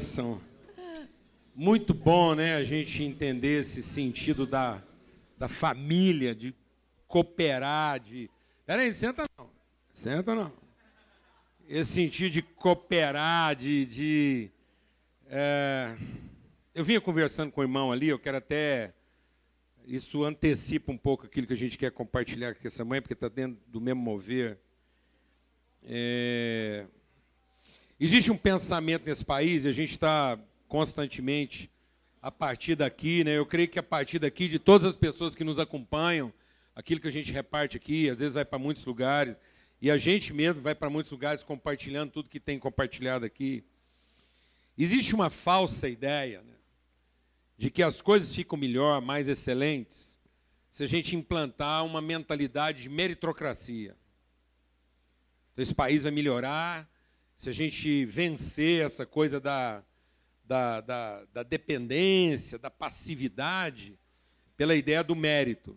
bênção. Muito bom, né, a gente entender esse sentido da, da família, de cooperar, de. Peraí, senta não. Senta não. Esse sentido de cooperar, de. de é... Eu vinha conversando com o irmão ali, eu quero até. Isso antecipa um pouco aquilo que a gente quer compartilhar com essa mãe, porque está dentro do mesmo mover. É... Existe um pensamento nesse país, e a gente está constantemente a partir daqui, né? Eu creio que a partir daqui, de todas as pessoas que nos acompanham, aquilo que a gente reparte aqui, às vezes vai para muitos lugares, e a gente mesmo vai para muitos lugares compartilhando tudo que tem compartilhado aqui. Existe uma falsa ideia né, de que as coisas ficam melhor, mais excelentes, se a gente implantar uma mentalidade de meritocracia. Então, esse país vai melhorar se a gente vencer essa coisa da, da, da, da dependência, da passividade, pela ideia do mérito.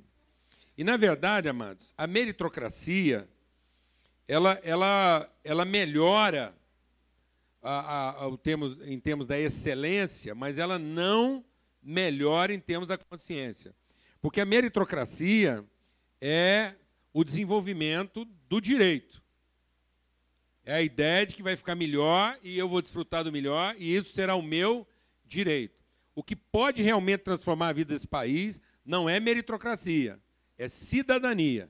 E, na verdade, amados, a meritocracia, ela, ela, ela melhora a, a, a, termos, em termos da excelência, mas ela não melhora em termos da consciência. Porque a meritocracia é o desenvolvimento do direito. É a ideia de que vai ficar melhor e eu vou desfrutar do melhor e isso será o meu direito. O que pode realmente transformar a vida desse país não é meritocracia, é cidadania.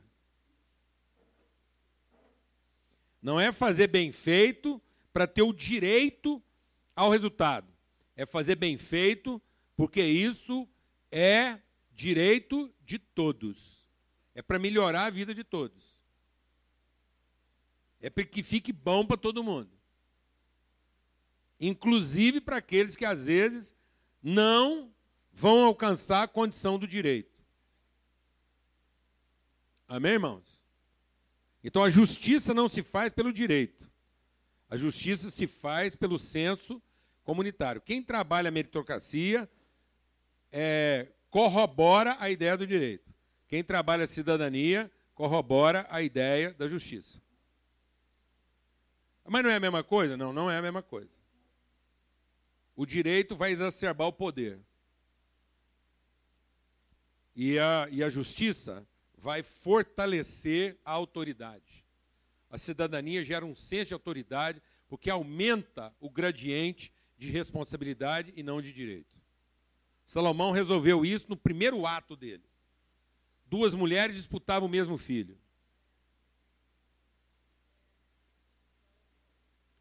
Não é fazer bem feito para ter o direito ao resultado. É fazer bem feito porque isso é direito de todos. É para melhorar a vida de todos. É para que fique bom para todo mundo. Inclusive para aqueles que às vezes não vão alcançar a condição do direito. Amém, irmãos? Então a justiça não se faz pelo direito. A justiça se faz pelo senso comunitário. Quem trabalha a meritocracia é, corrobora a ideia do direito. Quem trabalha a cidadania corrobora a ideia da justiça. Mas não é a mesma coisa? Não, não é a mesma coisa. O direito vai exacerbar o poder. E a, e a justiça vai fortalecer a autoridade. A cidadania gera um senso de autoridade porque aumenta o gradiente de responsabilidade e não de direito. Salomão resolveu isso no primeiro ato dele. Duas mulheres disputavam o mesmo filho.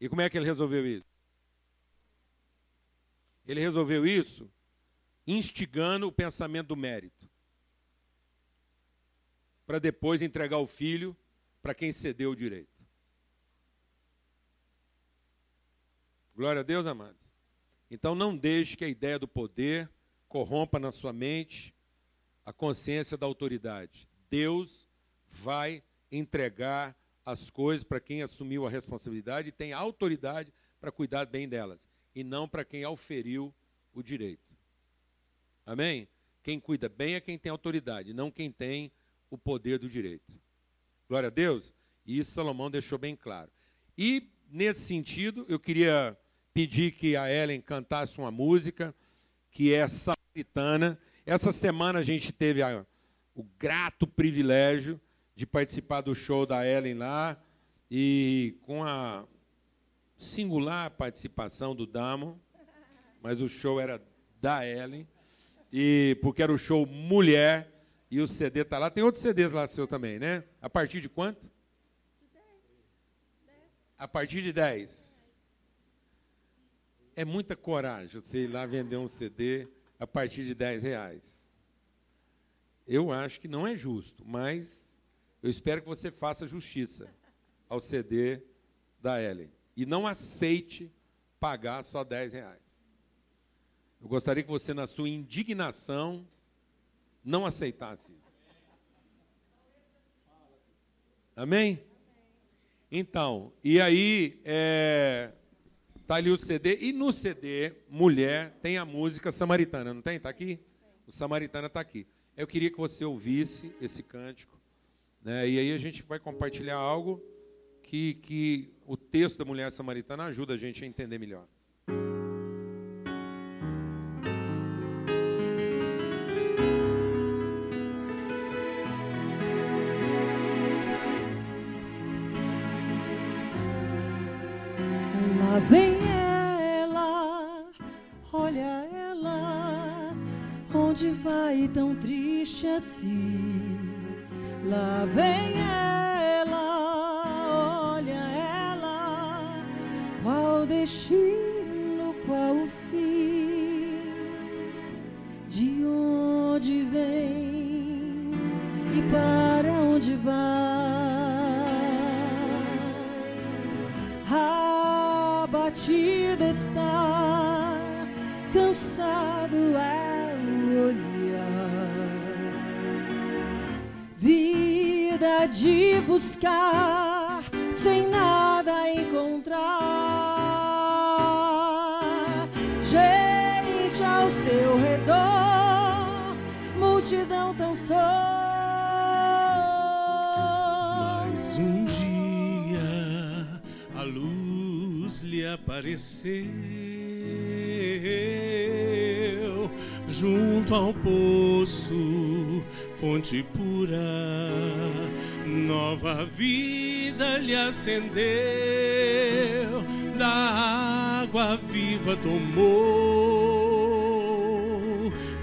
E como é que ele resolveu isso? Ele resolveu isso instigando o pensamento do mérito. Para depois entregar o filho para quem cedeu o direito. Glória a Deus, amados. Então não deixe que a ideia do poder corrompa na sua mente a consciência da autoridade. Deus vai entregar as coisas para quem assumiu a responsabilidade e tem autoridade para cuidar bem delas, e não para quem auferiu o direito. Amém? Quem cuida bem é quem tem autoridade, não quem tem o poder do direito. Glória a Deus. E isso Salomão deixou bem claro. E, nesse sentido, eu queria pedir que a Ellen cantasse uma música que é samaritana. Essa semana a gente teve a, o grato privilégio de participar do show da Ellen lá e com a singular participação do Damo, mas o show era da Ellen e porque era o show mulher e o CD está lá. Tem outros CDs lá seu também, né? A partir de quanto? De 10. A partir de 10. É muita coragem você ir lá vender um CD a partir de 10 reais. Eu acho que não é justo, mas eu espero que você faça justiça ao CD da Ellen. E não aceite pagar só 10 reais. Eu gostaria que você, na sua indignação, não aceitasse isso. Amém? Então, e aí, é, tá ali o CD, e no CD, mulher, tem a música samaritana, não tem? Está aqui? O samaritana está aqui. Eu queria que você ouvisse esse cântico. Né? E aí a gente vai compartilhar algo que, que o texto da mulher samaritana ajuda a gente a entender melhor. Lá vem ela, olha ela, onde vai tão triste assim? Apareceu junto ao poço, fonte pura, nova vida lhe acendeu, da água viva tomou,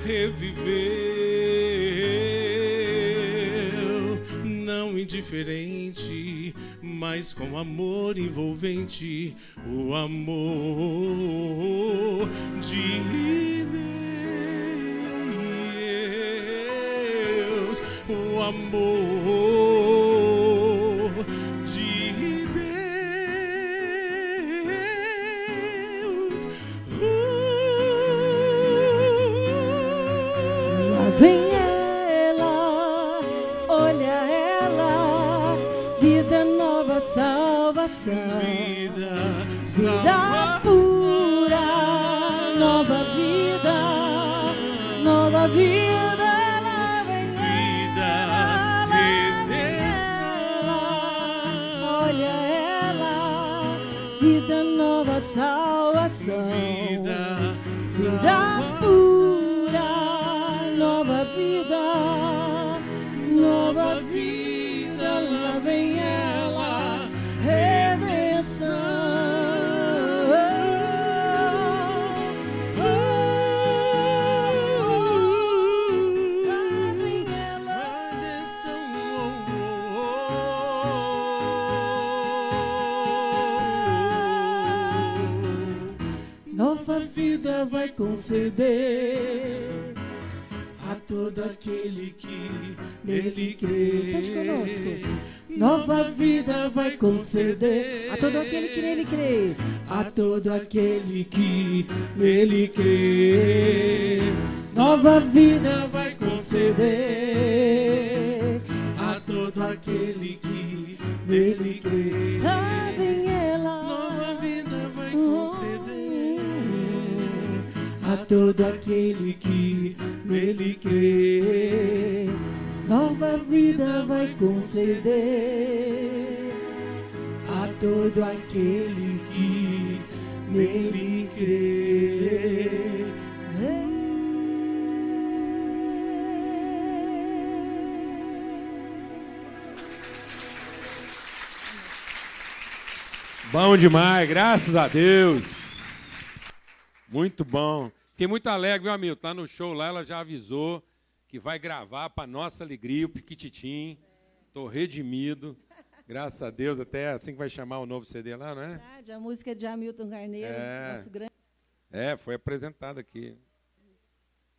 reviveu, mas com amor envolvente, o amor de Deus, o amor conceder a todo aquele que nele crê. Nova vida vai conceder a todo aquele que nele crê. A todo aquele que nele crê. Nova vida vai conceder a todo aquele que nele crê. A todo aquele que nele crê. Nova vida vai conceder a todo aquele que nele crê. Bom demais, graças a Deus. Muito bom. Fiquei muito alegre, viu, amigo? Tá no show lá, ela já avisou que vai gravar para nossa alegria o Piquititim. Tô redimido. Graças a Deus, até assim que vai chamar o novo CD lá, não é? Verdade, a música de Hamilton Carneiro, É. nosso grande. É, foi apresentado aqui.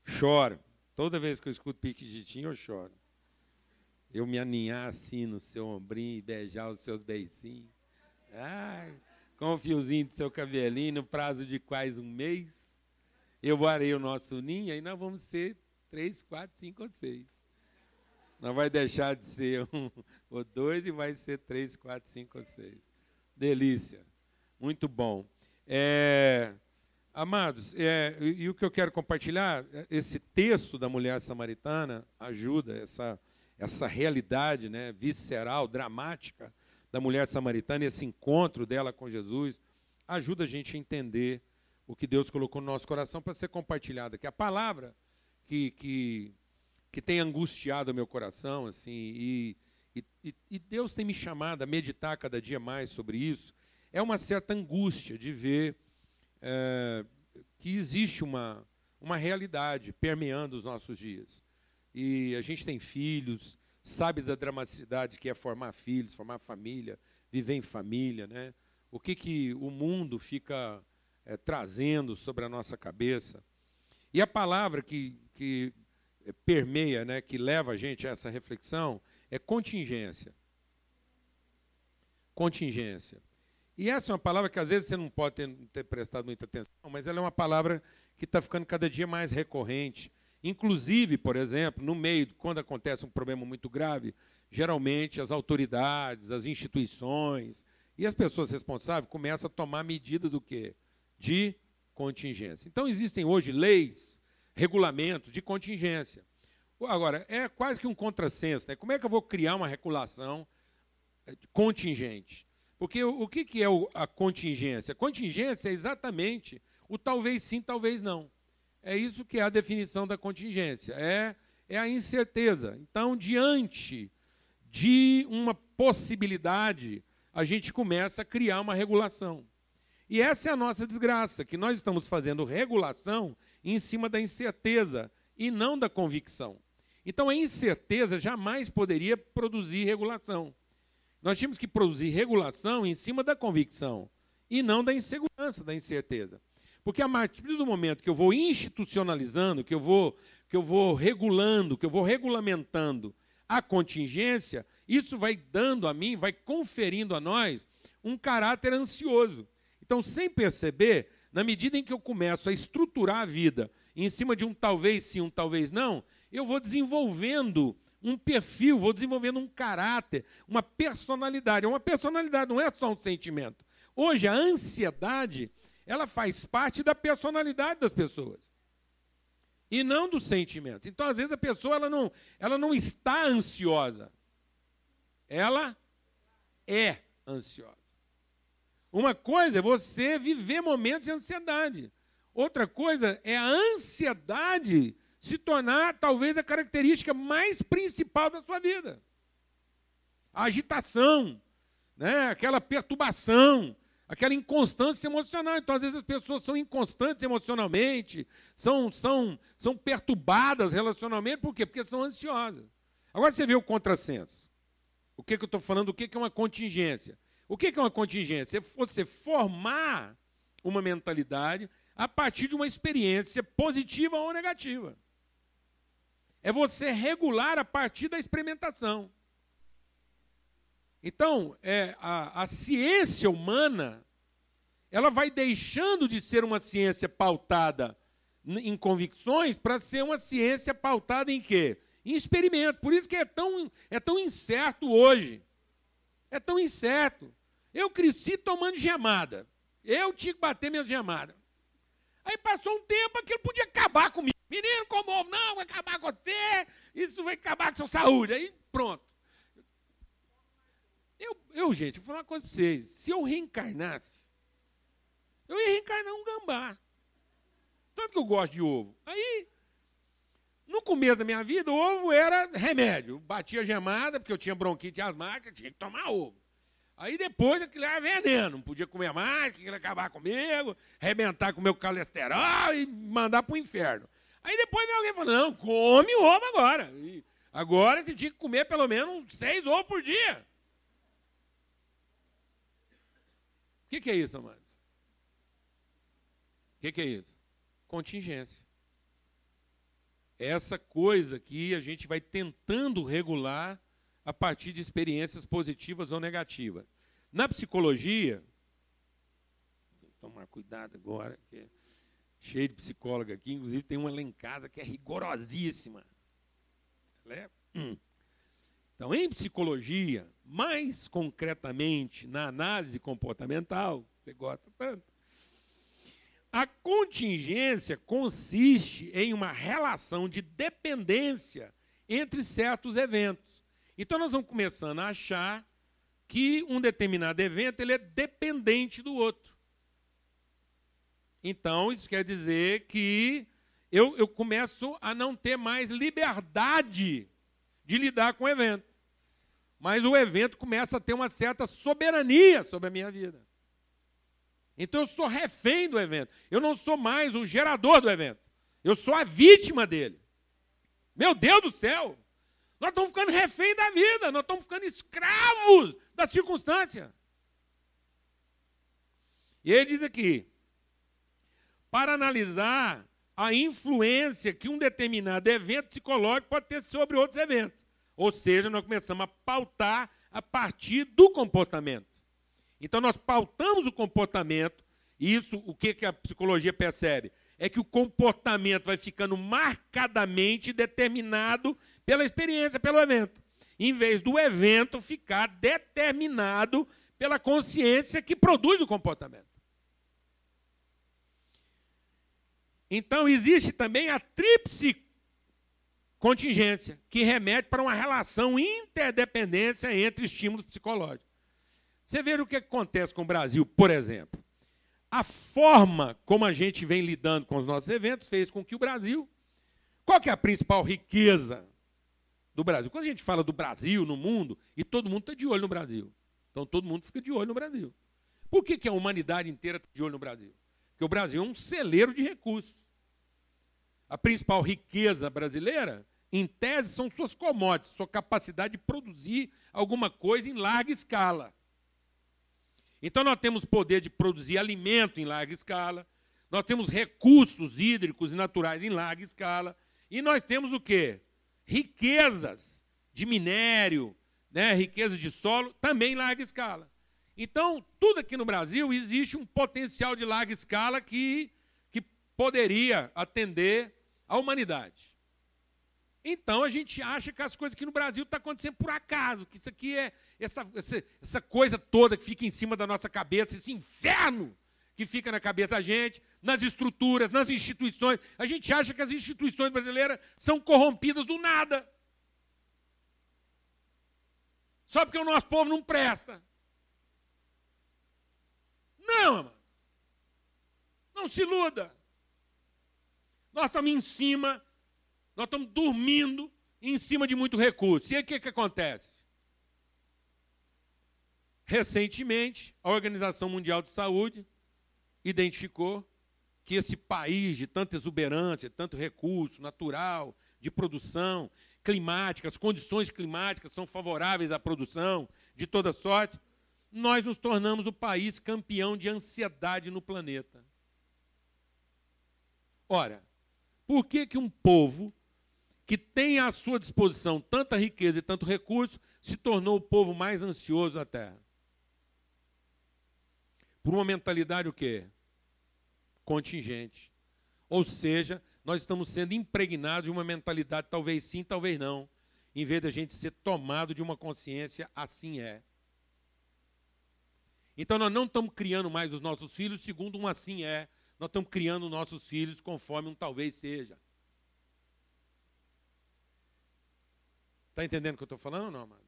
Choro. Toda vez que eu escuto Piquititim, eu choro. Eu me aninhar assim no seu ombrinho e beijar os seus beicinhos. Ai, com o fiozinho do seu cabelinho, no prazo de quase um mês. Eu varei o nosso ninho, aí nós vamos ser três, quatro, cinco ou seis. Não vai deixar de ser um ou dois e vai ser três, quatro, cinco ou seis. Delícia. Muito bom. É, amados, é, e, e o que eu quero compartilhar, é, esse texto da mulher samaritana ajuda essa, essa realidade né, visceral, dramática da mulher samaritana, esse encontro dela com Jesus, ajuda a gente a entender o que Deus colocou no nosso coração para ser compartilhado aqui. A palavra que, que, que tem angustiado o meu coração, assim, e, e, e Deus tem me chamado a meditar cada dia mais sobre isso, é uma certa angústia de ver é, que existe uma, uma realidade permeando os nossos dias. E a gente tem filhos, sabe da dramaticidade que é formar filhos, formar família, viver em família, né? O que, que o mundo fica é, trazendo sobre a nossa cabeça. E a palavra que, que permeia, né, que leva a gente a essa reflexão, é contingência. Contingência. E essa é uma palavra que às vezes você não pode ter, ter prestado muita atenção, mas ela é uma palavra que está ficando cada dia mais recorrente. Inclusive, por exemplo, no meio, quando acontece um problema muito grave, geralmente as autoridades, as instituições e as pessoas responsáveis começam a tomar medidas do quê? De contingência. Então existem hoje leis, regulamentos de contingência. Agora, é quase que um contrassenso. Né? Como é que eu vou criar uma regulação eh, contingente? Porque o, que, é a contingência? Contingência é exatamente o talvez sim, talvez não. É isso que é a definição da contingência. É, é a incerteza. Então, diante de uma possibilidade, a gente começa a criar uma regulação. E essa é a nossa desgraça, que nós estamos fazendo regulação em cima da incerteza e não da convicção. Então, a incerteza jamais poderia produzir regulação. Nós tínhamos que produzir regulação em cima da convicção e não da insegurança, da incerteza. Porque a partir do momento que eu vou institucionalizando, que eu vou, que eu vou regulando, que eu vou regulamentando a contingência, isso vai dando a mim, vai conferindo a nós um caráter ansioso. Então, sem perceber, na medida em que eu começo a estruturar a vida em cima de um talvez sim, um talvez não, eu vou desenvolvendo um perfil, vou desenvolvendo um caráter, uma personalidade. Uma personalidade não é só um sentimento. Hoje, a ansiedade, ela faz parte da personalidade das pessoas. E não dos sentimentos. Então, às vezes, a pessoa ela não, ela não está ansiosa. Ela é ansiosa. Uma coisa é você viver momentos de ansiedade. Outra coisa é a ansiedade se tornar talvez a característica mais principal da sua vida. A agitação, né? aquela perturbação, aquela inconstância emocional. Então, às vezes, as pessoas são inconstantes emocionalmente, são, são, são perturbadas relacionalmente, por quê? Porque são ansiosas. Agora você vê o contrassenso. O que, que eu estou falando? O que, que é uma contingência? O que, é uma contingência? É você formar uma mentalidade a partir de uma experiência positiva ou negativa é você regular a partir da experimentação. Então, é, a, a ciência humana, ela vai deixando de ser uma ciência pautada em convicções para ser uma ciência pautada em quê? Em experimento. Por isso que é tão, é tão incerto hoje. É tão incerto. Eu cresci tomando gemada. Eu tinha que bater minhas gemadas. Aí passou um tempo, aquilo podia acabar comigo. Menino, como não, vai acabar com você, isso vai acabar com sua saúde. Aí pronto. Eu, eu, gente, vou falar uma coisa para vocês. Se eu reencarnasse, eu ia reencarnar um gambá. Tanto que eu gosto de ovo. Aí, no começo da minha vida, o ovo era remédio. Batia gemada, porque eu tinha bronquite asmática, tinha que tomar ovo. Aí depois aquilo era veneno, não podia comer mais, que acabar comigo, arrebentar com o meu colesterol e mandar para o inferno. Aí depois vem alguém falando, não, come ovo agora. E agora você tinha que comer pelo menos seis ovos por dia. O que, que é isso, amados? O que, que é isso? Contingência. Essa coisa que a gente vai tentando regular a partir de experiências positivas ou negativas. Na psicologia, tomar cuidado agora, que é cheio de psicóloga aqui, inclusive tem uma lá em casa que é rigorosíssima. É, hum. Então, em psicologia, mais concretamente na análise comportamental, você gosta tanto, a contingência consiste em uma relação de dependência entre certos eventos. Então nós vamos começando a achar que um determinado evento ele é dependente do outro. Então isso quer dizer que eu, eu começo a não ter mais liberdade de lidar com o evento. Mas o evento começa a ter uma certa soberania sobre a minha vida. Então eu sou refém do evento. Eu não sou mais o gerador do evento. Eu sou a vítima dele. Meu Deus do céu! Nós estamos ficando refém da vida, nós estamos ficando escravos da circunstância. E ele diz aqui: para analisar a influência que um determinado evento psicológico pode ter sobre outros eventos. Ou seja, nós começamos a pautar a partir do comportamento. Então, nós pautamos o comportamento, e isso, o que, que a psicologia percebe? É que o comportamento vai ficando marcadamente determinado pela experiência, pelo evento, em vez do evento ficar determinado pela consciência que produz o comportamento. Então, existe também a tríplice contingência, que remete para uma relação interdependência entre estímulos psicológicos. Você veja o que acontece com o Brasil, por exemplo. A forma como a gente vem lidando com os nossos eventos fez com que o Brasil. Qual que é a principal riqueza do Brasil? Quando a gente fala do Brasil no mundo, e todo mundo está de olho no Brasil. Então todo mundo fica de olho no Brasil. Por que, que a humanidade inteira está de olho no Brasil? Porque o Brasil é um celeiro de recursos. A principal riqueza brasileira, em tese, são suas commodities, sua capacidade de produzir alguma coisa em larga escala. Então nós temos poder de produzir alimento em larga escala, nós temos recursos hídricos e naturais em larga escala, e nós temos o quê? Riquezas de minério, né, riquezas de solo, também em larga escala. Então, tudo aqui no Brasil existe um potencial de larga escala que, que poderia atender a humanidade. Então a gente acha que as coisas aqui no Brasil estão tá acontecendo por acaso, que isso aqui é essa, essa, essa coisa toda que fica em cima da nossa cabeça, esse inferno que fica na cabeça da gente, nas estruturas, nas instituições. A gente acha que as instituições brasileiras são corrompidas do nada. Só porque o nosso povo não presta. Não, amado. Não se iluda. Nós estamos em cima nós estamos dormindo em cima de muito recurso. E aí o que, que acontece? Recentemente, a Organização Mundial de Saúde identificou que esse país de tanta exuberância, tanto recurso natural, de produção, climática, as condições climáticas são favoráveis à produção de toda sorte, nós nos tornamos o país campeão de ansiedade no planeta. Ora, por que, que um povo que tem à sua disposição tanta riqueza e tanto recurso, se tornou o povo mais ansioso da terra. Por uma mentalidade o quê? Contingente. Ou seja, nós estamos sendo impregnados de uma mentalidade talvez sim, talvez não, em vez de a gente ser tomado de uma consciência assim é. Então nós não estamos criando mais os nossos filhos segundo um assim é, nós estamos criando nossos filhos conforme um talvez seja. Está entendendo o que eu estou falando ou não, amado?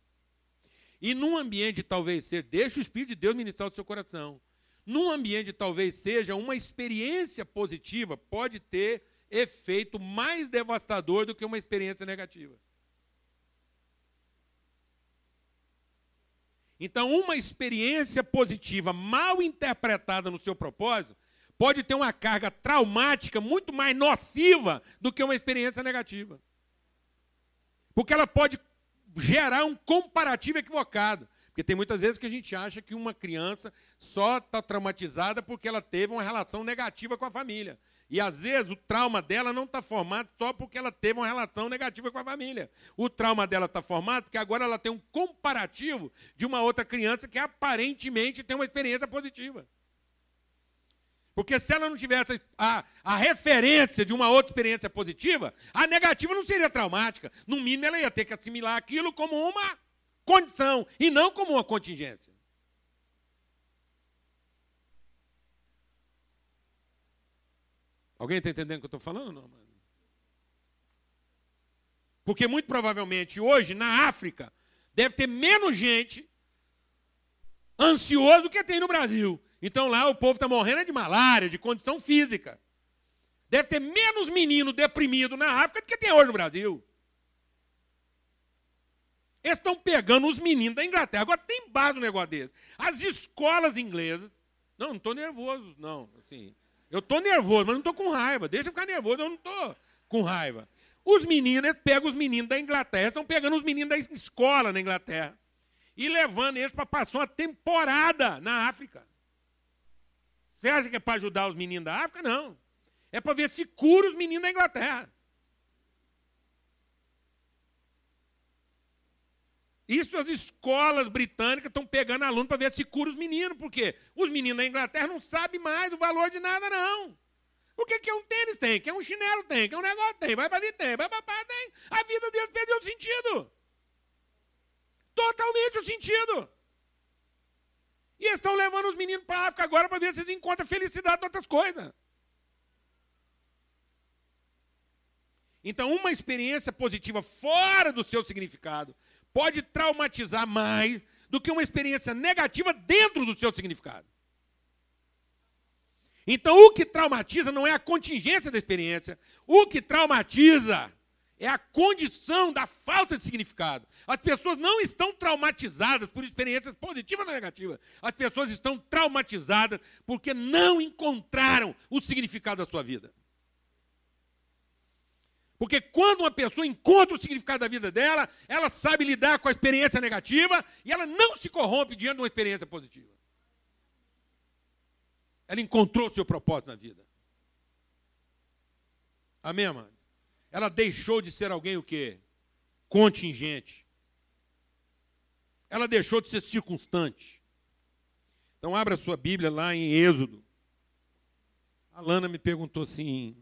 E num ambiente talvez seja, deixa o Espírito de Deus ministrar o seu coração. Num ambiente talvez seja uma experiência positiva, pode ter efeito mais devastador do que uma experiência negativa. Então, uma experiência positiva mal interpretada no seu propósito pode ter uma carga traumática muito mais nociva do que uma experiência negativa. Porque ela pode gerar um comparativo equivocado. Porque tem muitas vezes que a gente acha que uma criança só está traumatizada porque ela teve uma relação negativa com a família. E às vezes o trauma dela não está formado só porque ela teve uma relação negativa com a família. O trauma dela está formado porque agora ela tem um comparativo de uma outra criança que aparentemente tem uma experiência positiva. Porque se ela não tivesse a, a referência de uma outra experiência positiva, a negativa não seria traumática. No mínimo, ela ia ter que assimilar aquilo como uma condição e não como uma contingência. Alguém está entendendo o que eu estou falando? Não, mano? Porque muito provavelmente hoje, na África, deve ter menos gente ansioso do que tem no Brasil. Então lá o povo está morrendo de malária, de condição física. Deve ter menos menino deprimido na África do que tem hoje no Brasil. Eles estão pegando os meninos da Inglaterra. Agora tem base no negócio deles. As escolas inglesas Não, não estou nervoso, não. Assim, eu estou nervoso, mas não estou com raiva. Deixa eu ficar nervoso, eu não estou com raiva. Os meninos, pegam os meninos da Inglaterra, estão pegando os meninos da escola na Inglaterra e levando eles para passar uma temporada na África. Você acha que é para ajudar os meninos da África? Não. É para ver se cura os meninos da Inglaterra. Isso as escolas britânicas estão pegando aluno para ver se cura os meninos, porque os meninos da Inglaterra não sabem mais o valor de nada, não. O que, é um tênis tem? que é um chinelo tem? que é um negócio tem? Vai para ali tem, vai para tem. A vida deles perdeu o sentido. Totalmente o sentido. E eles estão levando os meninos para a África agora para ver se eles encontram felicidade em outras coisas. Então, uma experiência positiva fora do seu significado pode traumatizar mais do que uma experiência negativa dentro do seu significado. Então, o que traumatiza não é a contingência da experiência, o que traumatiza é a condição da falta de significado. As pessoas não estão traumatizadas por experiências positivas ou negativas. As pessoas estão traumatizadas porque não encontraram o significado da sua vida. Porque quando uma pessoa encontra o significado da vida dela, ela sabe lidar com a experiência negativa e ela não se corrompe diante de uma experiência positiva. Ela encontrou seu propósito na vida. Amém, amados? Ela deixou de ser alguém o quê? Contingente. Ela deixou de ser circunstante. Então abra sua Bíblia lá em Êxodo. A Lana me perguntou assim,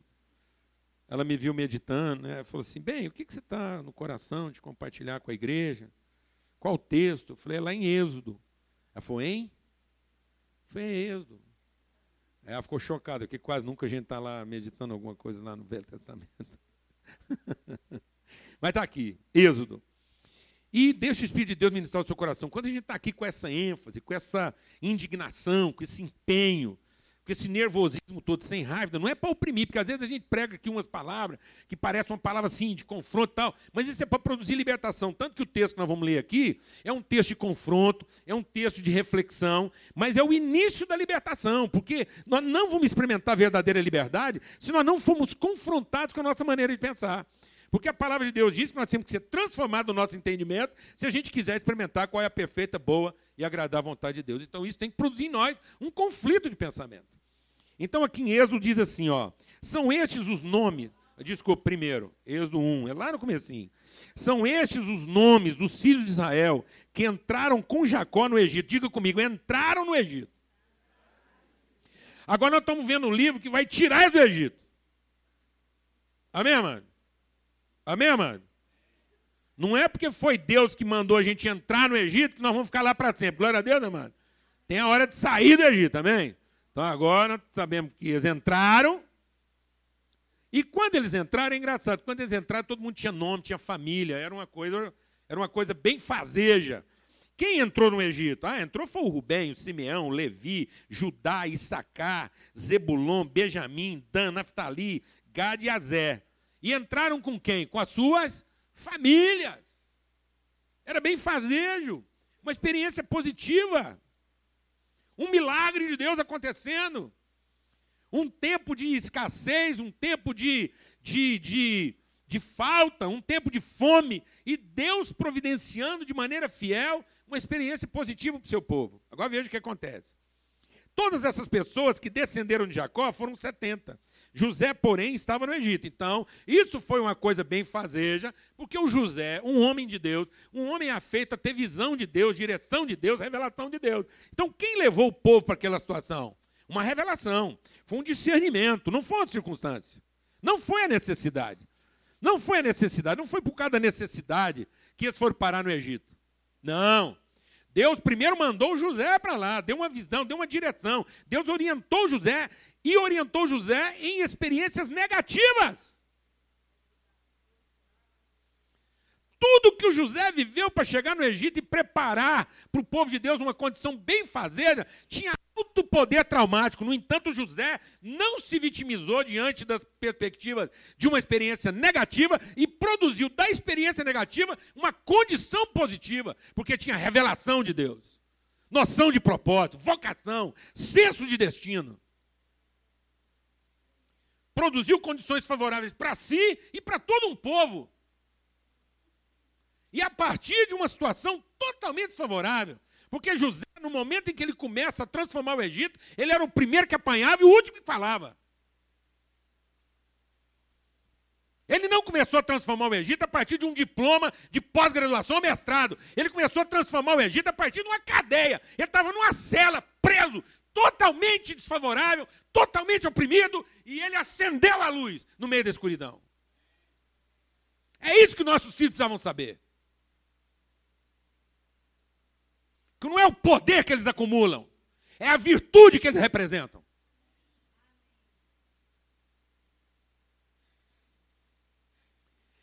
ela me viu meditando, né? falou assim, bem, o que, que você está no coração de compartilhar com a igreja? Qual texto? Eu falei, é lá em Êxodo. Ela falou, hein? Foi em Êxodo. Aí ela ficou chocada, porque quase nunca a gente está lá meditando alguma coisa lá no Velho Testamento. Mas está aqui, Êxodo. E deixa o Espírito de Deus ministrar o seu coração. Quando a gente está aqui com essa ênfase, com essa indignação, com esse empenho, com esse nervosismo todo, sem raiva, não é para oprimir, porque às vezes a gente prega aqui umas palavras que parecem uma palavra assim, de confronto e tal, mas isso é para produzir libertação. Tanto que o texto que nós vamos ler aqui é um texto de confronto, é um texto de reflexão, mas é o início da libertação, porque nós não vamos experimentar a verdadeira liberdade se nós não formos confrontados com a nossa maneira de pensar. Porque a palavra de Deus diz que nós temos que ser transformados no nosso entendimento se a gente quiser experimentar qual é a perfeita, boa e agradável vontade de Deus. Então isso tem que produzir em nós um conflito de pensamento. Então aqui em Êxodo diz assim, ó, são estes os nomes, desculpa, primeiro, Êxodo 1, é lá no comecinho. São estes os nomes dos filhos de Israel que entraram com Jacó no Egito. Diga comigo, entraram no Egito. Agora nós estamos vendo um livro que vai tirar do Egito. Amém, mano? Amém, mano? Não é porque foi Deus que mandou a gente entrar no Egito que nós vamos ficar lá para sempre. Glória a Deus, mano. Tem a hora de sair do Egito, amém? Então agora sabemos que eles entraram. E quando eles entraram, é engraçado, quando eles entraram, todo mundo tinha nome, tinha família, era uma coisa, era uma coisa bem fazeja. Quem entrou no Egito? Ah, entrou foi o Rubem, o Simeão, o Levi, Judá, Issacar, Zebulon, Benjamim, Dan, Naftali, Gad e Azé. E entraram com quem? Com as suas famílias. Era bem fazejo, uma experiência positiva. Um milagre de Deus acontecendo. Um tempo de escassez, um tempo de, de, de, de falta, um tempo de fome. E Deus providenciando de maneira fiel uma experiência positiva para o seu povo. Agora veja o que acontece. Todas essas pessoas que descenderam de Jacó foram 70. José, porém, estava no Egito. Então, isso foi uma coisa bem fazeja, porque o José, um homem de Deus, um homem afeito a ter visão de Deus, direção de Deus, revelação de Deus. Então, quem levou o povo para aquela situação? Uma revelação. Foi um discernimento, não foi uma circunstância. Não foi a necessidade. Não foi a necessidade, não foi por causa da necessidade que eles foram parar no Egito. Não. Deus primeiro mandou José para lá, deu uma visão, deu uma direção. Deus orientou José e orientou José em experiências negativas. Tudo que o José viveu para chegar no Egito e preparar para o povo de Deus uma condição bem fazeira, tinha alto poder traumático. No entanto, José não se vitimizou diante das perspectivas de uma experiência negativa e produziu da experiência negativa uma condição positiva, porque tinha revelação de Deus. noção de propósito, vocação, senso de destino. Produziu condições favoráveis para si e para todo um povo. E a partir de uma situação totalmente desfavorável, porque José, no momento em que ele começa a transformar o Egito, ele era o primeiro que apanhava e o último que falava. Ele não começou a transformar o Egito a partir de um diploma de pós-graduação ou mestrado. Ele começou a transformar o Egito a partir de uma cadeia. Ele estava numa cela, preso, totalmente desfavorável, totalmente oprimido, e ele acendeu a luz no meio da escuridão. É isso que nossos filhos precisavam saber. Que não é o poder que eles acumulam, é a virtude que eles representam.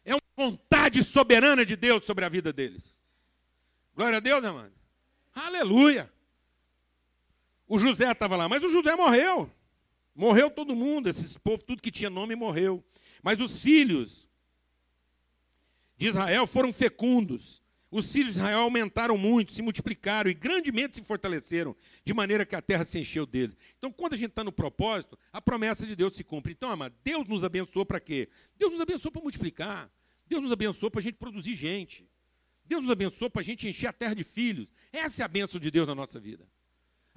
É uma vontade soberana de Deus sobre a vida deles. Glória a Deus, amado. Aleluia. O José estava lá, mas o José morreu. Morreu todo mundo, esses povo, tudo que tinha nome morreu. Mas os filhos de Israel foram fecundos. Os filhos de Israel aumentaram muito, se multiplicaram e grandemente se fortaleceram, de maneira que a terra se encheu deles. Então, quando a gente está no propósito, a promessa de Deus se cumpre. Então, amado, Deus nos abençoou para quê? Deus nos abençoou para multiplicar. Deus nos abençoou para a gente produzir gente. Deus nos abençoou para a gente encher a terra de filhos. Essa é a bênção de Deus na nossa vida.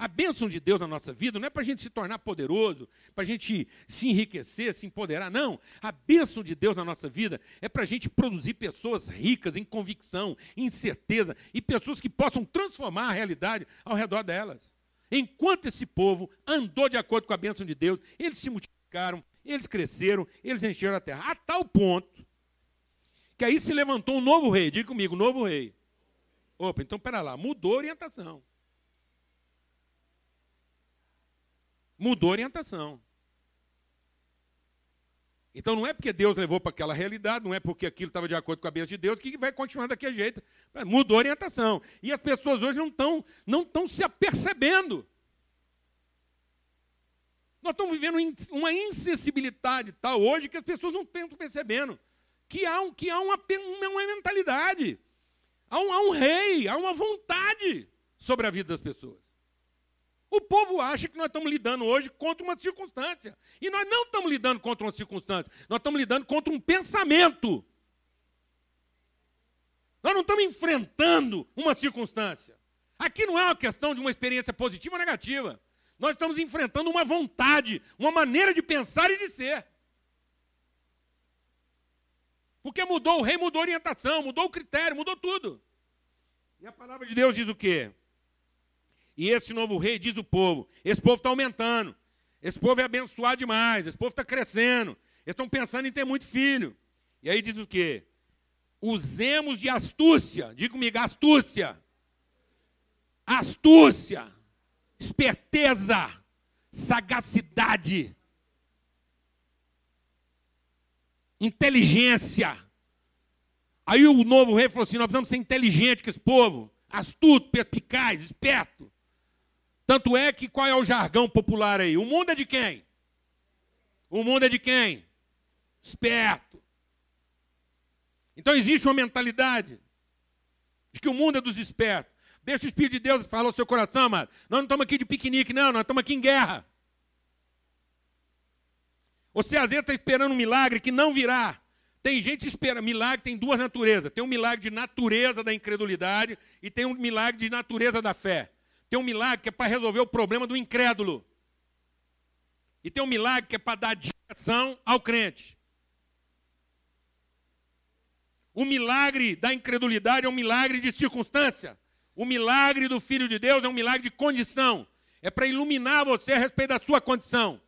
A bênção de Deus na nossa vida não é para a gente se tornar poderoso, para a gente se enriquecer, se empoderar. Não. A bênção de Deus na nossa vida é para a gente produzir pessoas ricas em convicção, em certeza, e pessoas que possam transformar a realidade ao redor delas. Enquanto esse povo andou de acordo com a bênção de Deus, eles se multiplicaram, eles cresceram, eles encheram a terra. A tal ponto que aí se levantou um novo rei. Diga comigo, novo rei. Opa, então pera lá, mudou a orientação. Mudou a orientação. Então não é porque Deus levou para aquela realidade, não é porque aquilo estava de acordo com a bênção de Deus que vai continuar daquele jeito. Mudou a orientação. E as pessoas hoje não estão não estão se apercebendo. Nós estamos vivendo uma insensibilidade tal hoje que as pessoas não estão percebendo que há, um, que há uma, uma mentalidade, há um, há um rei, há uma vontade sobre a vida das pessoas. O povo acha que nós estamos lidando hoje contra uma circunstância. E nós não estamos lidando contra uma circunstância, nós estamos lidando contra um pensamento. Nós não estamos enfrentando uma circunstância. Aqui não é uma questão de uma experiência positiva ou negativa. Nós estamos enfrentando uma vontade, uma maneira de pensar e de ser. Porque mudou o rei, mudou a orientação, mudou o critério, mudou tudo. E a palavra de Deus diz o quê? E esse novo rei diz o povo: esse povo está aumentando, esse povo é abençoado demais, esse povo está crescendo, eles estão pensando em ter muito filho. E aí diz o quê? Usemos de astúcia, diga comigo, astúcia. Astúcia, esperteza, sagacidade inteligência. Aí o novo rei falou assim: nós precisamos ser inteligentes com esse povo, astuto, perspicaz, esperto. Tanto é que qual é o jargão popular aí? O mundo é de quem? O mundo é de quem? Esperto. Então existe uma mentalidade de que o mundo é dos espertos. Deixa o Espírito de Deus falar ao seu coração, amado. Nós não estamos aqui de piquenique, não, nós estamos aqui em guerra. Você às vezes está esperando um milagre que não virá. Tem gente que espera. Milagre tem duas naturezas. Tem um milagre de natureza da incredulidade e tem um milagre de natureza da fé. Tem um milagre que é para resolver o problema do incrédulo. E tem um milagre que é para dar direção ao crente. O milagre da incredulidade é um milagre de circunstância. O milagre do Filho de Deus é um milagre de condição. É para iluminar você a respeito da sua condição.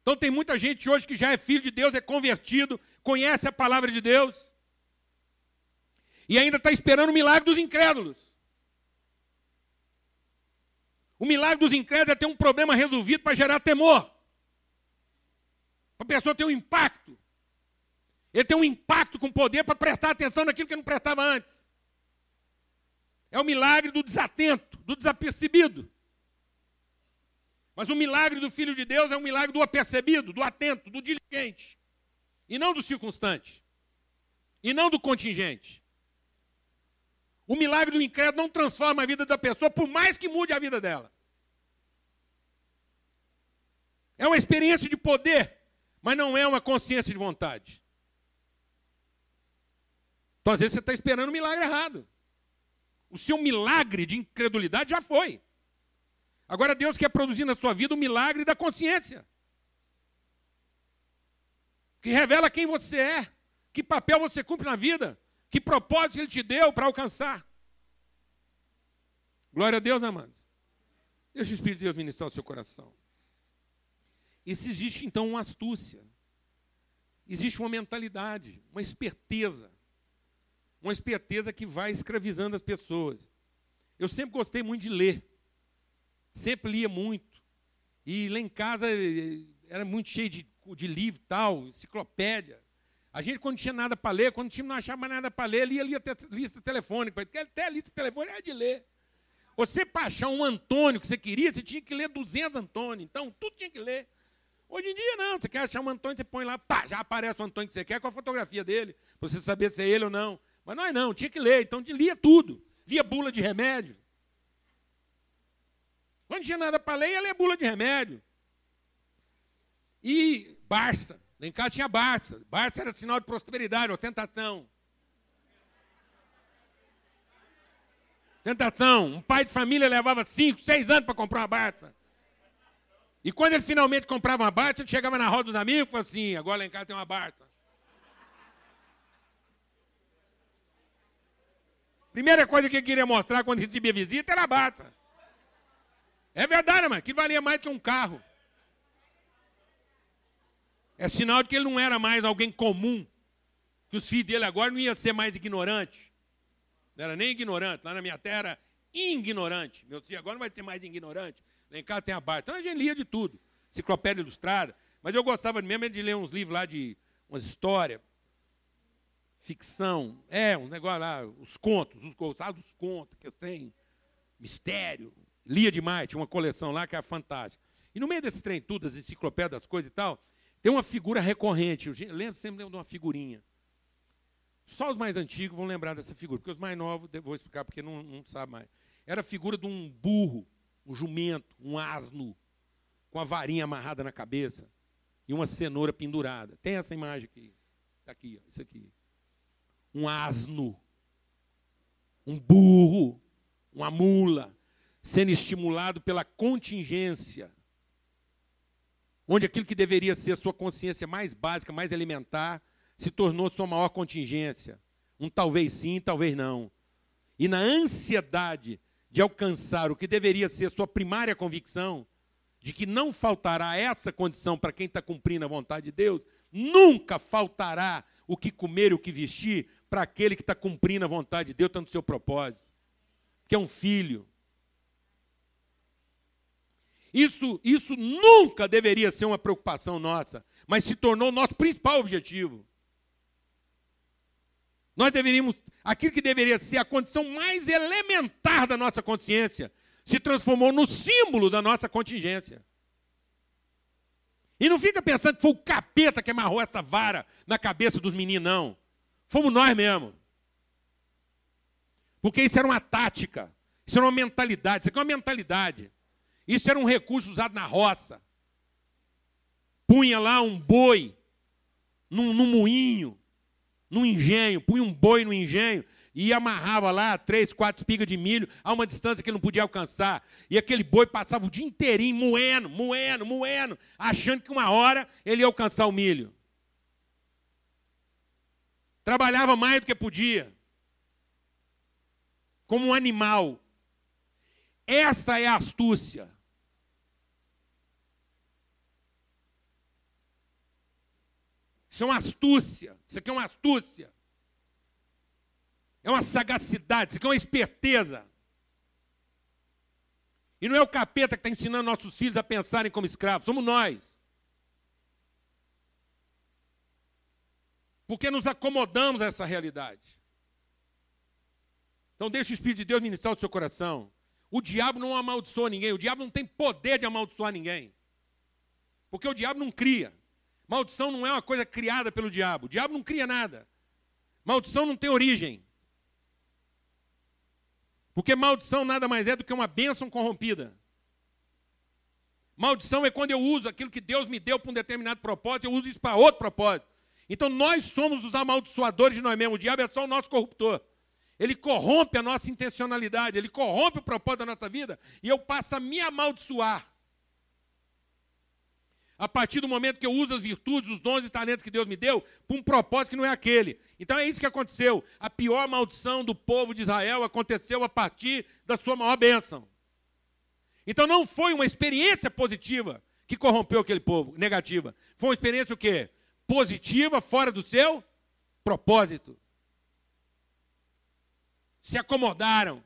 Então tem muita gente hoje que já é filho de Deus, é convertido, conhece a palavra de Deus e ainda está esperando o milagre dos incrédulos. O milagre dos incrédulos é ter um problema resolvido para gerar temor. Para a pessoa ter um impacto. Ele tem um impacto com poder para prestar atenção naquilo que não prestava antes. É o milagre do desatento, do desapercebido. Mas o milagre do Filho de Deus é um milagre do apercebido, do atento, do diligente. E não do circunstante. E não do contingente. O milagre do incrédulo não transforma a vida da pessoa, por mais que mude a vida dela. É uma experiência de poder, mas não é uma consciência de vontade. Então, às vezes, você está esperando o um milagre errado. O seu milagre de incredulidade já foi. Agora, Deus quer produzir na sua vida o milagre da consciência que revela quem você é, que papel você cumpre na vida, que propósito ele te deu para alcançar. Glória a Deus, amados. Deixa o Espírito de Deus ministrar o seu coração. E se existe então uma astúcia, existe uma mentalidade, uma esperteza, uma esperteza que vai escravizando as pessoas. Eu sempre gostei muito de ler, sempre lia muito, e lá em casa eh, era muito cheio de de livro tal, enciclopédia. A gente, quando tinha nada para ler, quando tinha, não achava nada para ler, lia, lia lista telefônica. Até a lista telefônica é de ler. Você, para achar um Antônio que você queria, você tinha que ler 200 Antônio. Então, tudo tinha que ler. Hoje em dia, não. Você quer achar um Antônio, você põe lá, pá, já aparece o Antônio que você quer com a fotografia dele, para você saber se é ele ou não. Mas nós não, tinha que ler. Então, lia tudo. Lia bula de remédio. Quando tinha nada para ler, ia ler bula de remédio. E Barça. Lá em casa tinha Barça. Barça era sinal de prosperidade, ou tentação. Tentação. Um pai de família levava cinco, seis anos para comprar uma Barça. E quando ele finalmente comprava uma Barça, ele chegava na roda dos amigos e falava assim: agora lá em casa tem uma Barça. Primeira coisa que ele queria mostrar quando recebia visita era a Barça. É verdade, mas que valia mais que um carro. É sinal de que ele não era mais alguém comum. Que os filhos dele agora não iam ser mais ignorantes. Não era nem ignorante. Lá na minha terra ignorante. Meu filho agora não vai ser mais ignorante. Lá em casa tem a barra. Então a gente lia de tudo. Enciclopédia ilustrada. Mas eu gostava mesmo de ler uns livros lá de umas histórias. Ficção. É, um negócio lá. Os contos. Os gostados dos contos. Que tem mistério. Lia demais. Tinha uma coleção lá que era fantástica. E no meio desse trem tudo, as enciclopédias, das coisas e tal, tem uma figura recorrente, eu lembro, sempre lembro de uma figurinha. Só os mais antigos vão lembrar dessa figura, porque os mais novos, vou explicar porque não, não sabe mais. Era a figura de um burro, um jumento, um asno, com a varinha amarrada na cabeça e uma cenoura pendurada. Tem essa imagem aqui. Está aqui, ó, isso aqui. Um asno, um burro, uma mula, sendo estimulado pela contingência onde aquilo que deveria ser sua consciência mais básica, mais elementar, se tornou sua maior contingência. Um talvez sim, talvez não. E na ansiedade de alcançar o que deveria ser sua primária convicção, de que não faltará essa condição para quem está cumprindo a vontade de Deus, nunca faltará o que comer e o que vestir para aquele que está cumprindo a vontade de Deus, no seu propósito. Que é um filho, isso, isso nunca deveria ser uma preocupação nossa, mas se tornou nosso principal objetivo. Nós deveríamos, aquilo que deveria ser a condição mais elementar da nossa consciência, se transformou no símbolo da nossa contingência. E não fica pensando que foi o capeta que amarrou essa vara na cabeça dos meninos, não. Fomos nós mesmos. Porque isso era uma tática, isso era uma mentalidade, isso aqui é uma mentalidade. Isso era um recurso usado na roça. Punha lá um boi num, num moinho, num engenho, punha um boi no engenho e amarrava lá três, quatro espigas de milho a uma distância que ele não podia alcançar. E aquele boi passava o dia inteirinho moendo, moendo, moendo, achando que uma hora ele ia alcançar o milho. Trabalhava mais do que podia. Como um animal. Essa é a astúcia. Isso é uma astúcia. Isso aqui é uma astúcia. É uma sagacidade. Isso aqui é uma esperteza. E não é o capeta que está ensinando nossos filhos a pensarem como escravos, somos nós. Porque nos acomodamos a essa realidade. Então deixa o Espírito de Deus ministrar o seu coração. O diabo não amaldiçoa ninguém, o diabo não tem poder de amaldiçoar ninguém. Porque o diabo não cria. Maldição não é uma coisa criada pelo diabo. O diabo não cria nada. Maldição não tem origem. Porque maldição nada mais é do que uma bênção corrompida. Maldição é quando eu uso aquilo que Deus me deu para um determinado propósito, eu uso isso para outro propósito. Então nós somos os amaldiçoadores de nós mesmos. O diabo é só o nosso corruptor. Ele corrompe a nossa intencionalidade, ele corrompe o propósito da nossa vida e eu passo a me amaldiçoar. A partir do momento que eu uso as virtudes, os dons e talentos que Deus me deu, para um propósito que não é aquele. Então é isso que aconteceu. A pior maldição do povo de Israel aconteceu a partir da sua maior bênção. Então não foi uma experiência positiva que corrompeu aquele povo, negativa. Foi uma experiência o quê? Positiva, fora do seu propósito. Se acomodaram.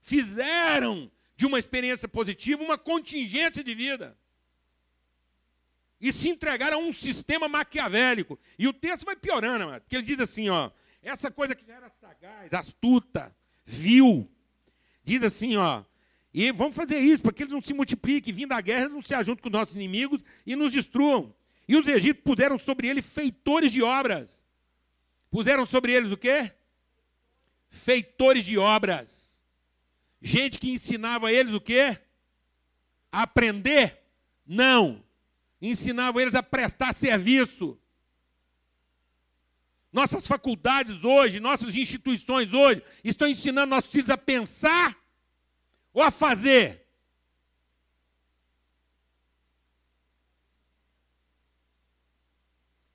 Fizeram de uma experiência positiva uma contingência de vida e se entregaram a um sistema maquiavélico. E o texto vai piorando, porque ele diz assim, ó, essa coisa que já era sagaz, astuta, vil, diz assim, ó, e vamos fazer isso, para que eles não se multipliquem, vindo da guerra, não se ajuntem com nossos inimigos e nos destruam. E os egípcios puseram sobre ele feitores de obras. Puseram sobre eles o quê? Feitores de obras. Gente que ensinava eles o quê? Aprender? Não ensinavam eles a prestar serviço. Nossas faculdades hoje, nossas instituições hoje, estão ensinando nossos filhos a pensar ou a fazer?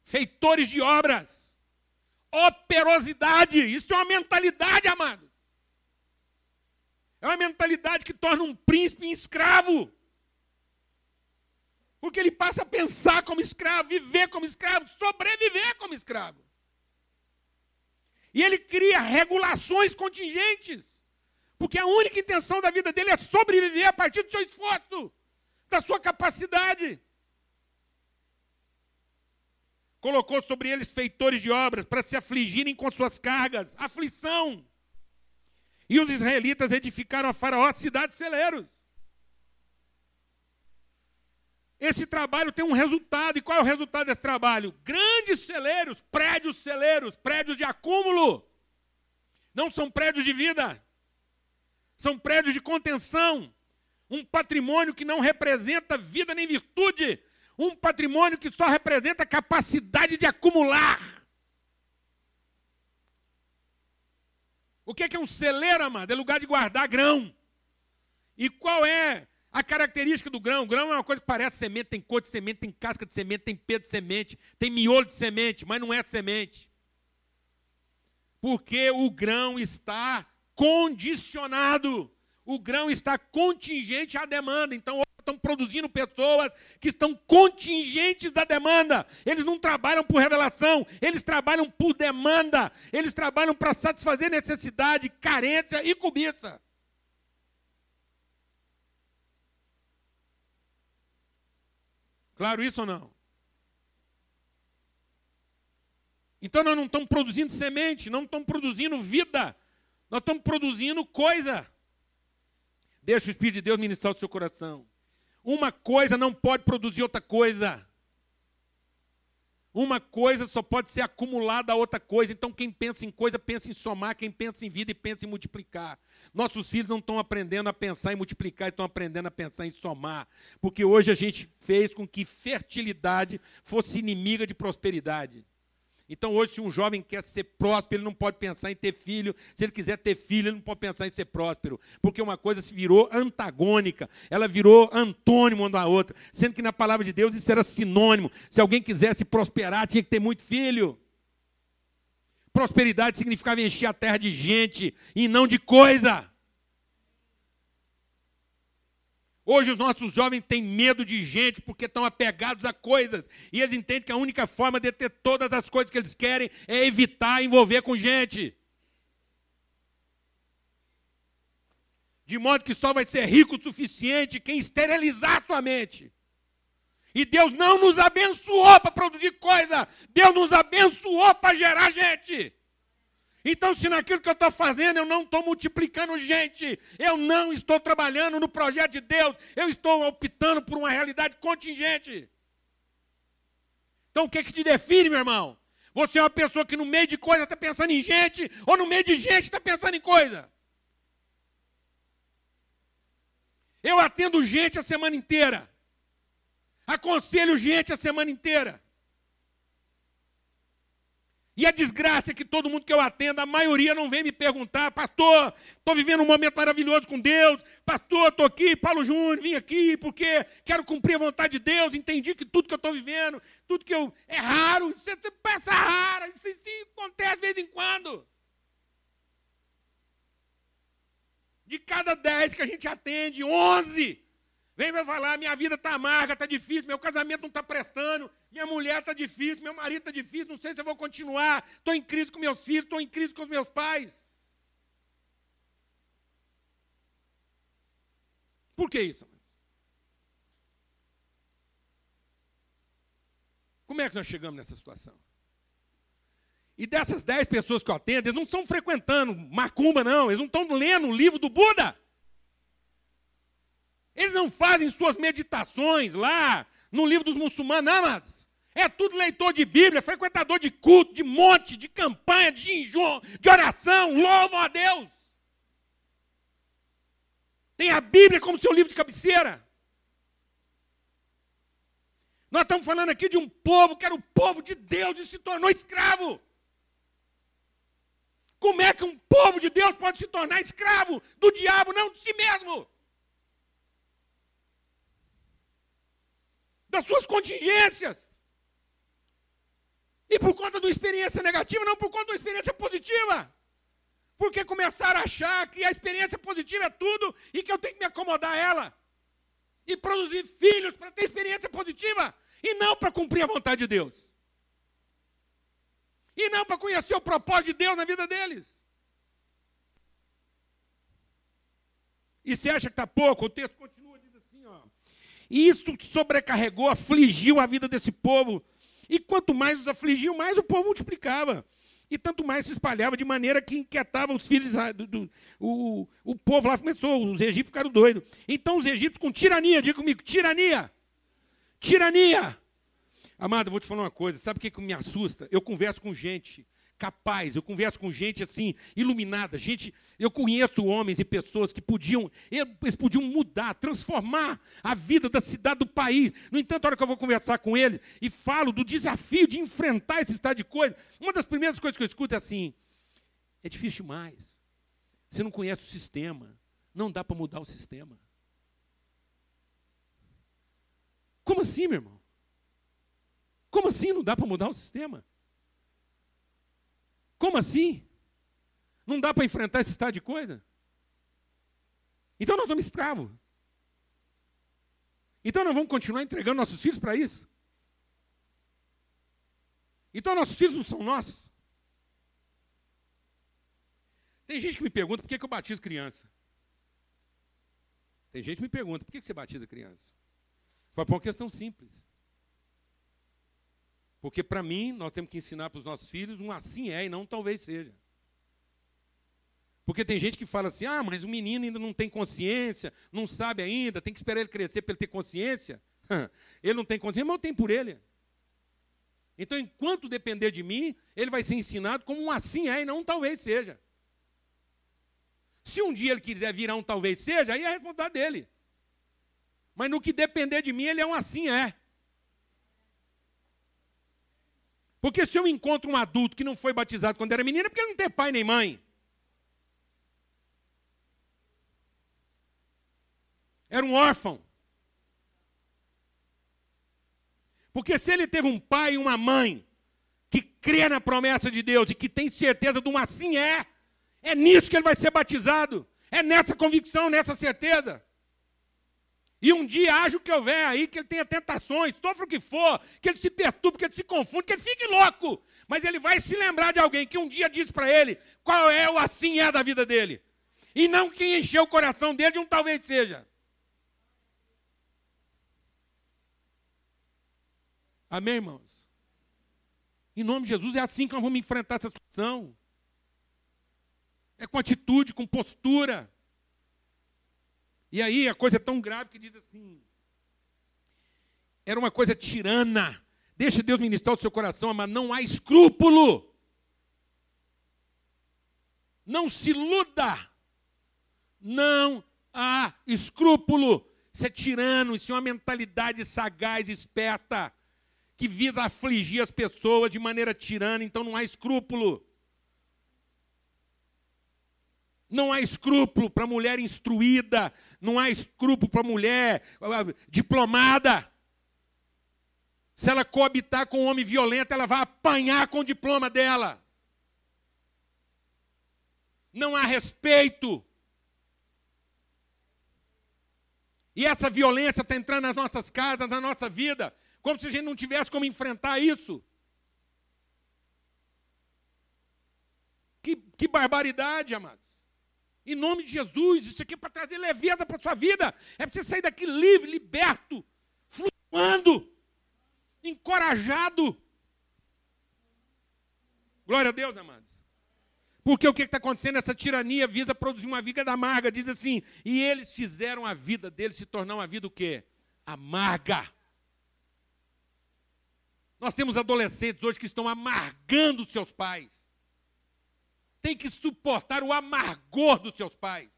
Feitores de obras, operosidade, isso é uma mentalidade, amado. É uma mentalidade que torna um príncipe escravo. Porque ele passa a pensar como escravo, viver como escravo, sobreviver como escravo. E ele cria regulações contingentes. Porque a única intenção da vida dele é sobreviver a partir do seu esforço, da sua capacidade. Colocou sobre eles feitores de obras para se afligirem com suas cargas, aflição. E os israelitas edificaram a Faraó cidades celeiros. Esse trabalho tem um resultado. E qual é o resultado desse trabalho? Grandes celeiros, prédios celeiros, prédios de acúmulo. Não são prédios de vida. São prédios de contenção. Um patrimônio que não representa vida nem virtude. Um patrimônio que só representa capacidade de acumular. O que é um celeiro, amado? É lugar de guardar grão. E qual é a característica do grão, o grão é uma coisa que parece semente, tem cor de semente, tem casca de semente, tem peso de semente, tem miolo de semente, mas não é semente. Porque o grão está condicionado, o grão está contingente à demanda. Então, estão produzindo pessoas que estão contingentes da demanda. Eles não trabalham por revelação, eles trabalham por demanda, eles trabalham para satisfazer necessidade, carência e cobiça. Claro isso ou não? Então nós não estamos produzindo semente, não estamos produzindo vida, nós estamos produzindo coisa. Deixa o Espírito de Deus ministrar o seu coração. Uma coisa não pode produzir outra coisa. Uma coisa só pode ser acumulada a outra coisa. Então, quem pensa em coisa, pensa em somar. Quem pensa em vida pensa em multiplicar. Nossos filhos não estão aprendendo a pensar em multiplicar, estão aprendendo a pensar em somar. Porque hoje a gente fez com que fertilidade fosse inimiga de prosperidade. Então, hoje, se um jovem quer ser próspero, ele não pode pensar em ter filho. Se ele quiser ter filho, ele não pode pensar em ser próspero. Porque uma coisa se virou antagônica, ela virou antônimo uma da outra. Sendo que na palavra de Deus isso era sinônimo. Se alguém quisesse prosperar, tinha que ter muito filho. Prosperidade significava encher a terra de gente e não de coisa. Hoje os nossos jovens têm medo de gente porque estão apegados a coisas. E eles entendem que a única forma de ter todas as coisas que eles querem é evitar envolver com gente. De modo que só vai ser rico o suficiente quem esterilizar sua mente. E Deus não nos abençoou para produzir coisa. Deus nos abençoou para gerar gente. Então, se naquilo que eu estou fazendo eu não estou multiplicando gente, eu não estou trabalhando no projeto de Deus, eu estou optando por uma realidade contingente. Então, o que, que te define, meu irmão? Você é uma pessoa que no meio de coisa está pensando em gente, ou no meio de gente está pensando em coisa? Eu atendo gente a semana inteira. Aconselho gente a semana inteira. E a desgraça é que todo mundo que eu atendo, a maioria não vem me perguntar, pastor, estou vivendo um momento maravilhoso com Deus, pastor, estou aqui, Paulo Júnior, vim aqui porque quero cumprir a vontade de Deus, entendi que tudo que eu estou vivendo, tudo que eu. É raro, isso é peça rara, isso, isso acontece de vez em quando. De cada dez que a gente atende, onze Vem me falar, minha vida está amarga, está difícil, meu casamento não está prestando, minha mulher está difícil, meu marido está difícil, não sei se eu vou continuar, estou em crise com meus filhos, estou em crise com os meus pais. Por que isso? Como é que nós chegamos nessa situação? E dessas dez pessoas que eu atendo, eles não estão frequentando macumba, não, eles não estão lendo o livro do Buda. Eles não fazem suas meditações lá no livro dos muçulmanos, não, amados. É tudo leitor de Bíblia, frequentador de culto, de monte, de campanha, de jejum, de oração. Louvam a Deus. Tem a Bíblia como seu livro de cabeceira. Nós estamos falando aqui de um povo que era o povo de Deus e se tornou escravo. Como é que um povo de Deus pode se tornar escravo do diabo, não de si mesmo? Das suas contingências. E por conta de uma experiência negativa, não por conta de uma experiência positiva. Porque começaram a achar que a experiência positiva é tudo e que eu tenho que me acomodar a ela. E produzir filhos para ter experiência positiva e não para cumprir a vontade de Deus. E não para conhecer o propósito de Deus na vida deles. E você acha que está pouco? O texto continua. E isso sobrecarregou, afligiu a vida desse povo. E quanto mais os afligiu, mais o povo multiplicava. E tanto mais se espalhava, de maneira que inquietava os filhos do, do o, o povo lá começou, os egípcios ficaram doidos. Então os egípcios com tirania, diga comigo, tirania. Tirania. Amado, vou te falar uma coisa, sabe o que, que me assusta? Eu converso com gente capaz. Eu converso com gente assim, iluminada, gente. Eu conheço homens e pessoas que podiam, eles podiam mudar, transformar a vida da cidade, do país. No entanto, a hora que eu vou conversar com eles e falo do desafio de enfrentar esse estado de coisa, uma das primeiras coisas que eu escuto é assim: é difícil demais. Você não conhece o sistema. Não dá para mudar o sistema. Como assim, meu irmão? Como assim não dá para mudar o sistema? Como assim? Não dá para enfrentar esse estado de coisa? Então nós estamos escravos. Então nós vamos continuar entregando nossos filhos para isso? Então nossos filhos não são nossos? Tem gente que me pergunta por que, eu batizo criança. Tem gente que me pergunta por que, que você batiza criança. Foi por uma questão simples. Porque para mim, nós temos que ensinar para os nossos filhos um assim é e não talvez seja. Porque tem gente que fala assim: ah, mas o menino ainda não tem consciência, não sabe ainda, tem que esperar ele crescer para ele ter consciência. ele não tem consciência, mas eu tenho por ele. Então, enquanto depender de mim, ele vai ser ensinado como um assim é e não um talvez seja. Se um dia ele quiser virar um talvez seja, aí é a responsabilidade dele. Mas no que depender de mim, ele é um assim é. Porque se eu encontro um adulto que não foi batizado quando era menino, é porque ele não tem pai nem mãe. Era um órfão. Porque se ele teve um pai e uma mãe que crê na promessa de Deus e que tem certeza de um assim é, é nisso que ele vai ser batizado. É nessa convicção, nessa certeza. E um dia haja o que houver aí, que ele tenha tentações, sofra o que for, que ele se perturbe, que ele se confunde, que ele fique louco. Mas ele vai se lembrar de alguém que um dia disse para ele qual é o assim é da vida dele. E não quem encheu o coração dele de um talvez seja. Amém, irmãos? Em nome de Jesus, é assim que nós vamos enfrentar essa situação. É com atitude, com postura. E aí a coisa é tão grave que diz assim: era uma coisa tirana. Deixa Deus ministrar o seu coração, mas não há escrúpulo. Não se iluda. Não há escrúpulo. Isso é tirano, isso é uma mentalidade sagaz, esperta, que visa afligir as pessoas de maneira tirana, então não há escrúpulo. Não há escrúpulo para mulher instruída, não há escrúpulo para mulher ah, diplomada. Se ela coabitar com um homem violento, ela vai apanhar com o diploma dela. Não há respeito. E essa violência está entrando nas nossas casas, na nossa vida, como se a gente não tivesse como enfrentar isso. Que, que barbaridade, amados. Em nome de Jesus, isso aqui é para trazer leveza para a sua vida. É para você sair daqui livre, liberto, flutuando, encorajado. Glória a Deus, amados. Porque o que está acontecendo? Essa tirania visa produzir uma vida amarga. Diz assim, e eles fizeram a vida deles se tornar uma vida o quê? Amarga. Nós temos adolescentes hoje que estão amargando seus pais. Tem que suportar o amargor dos seus pais.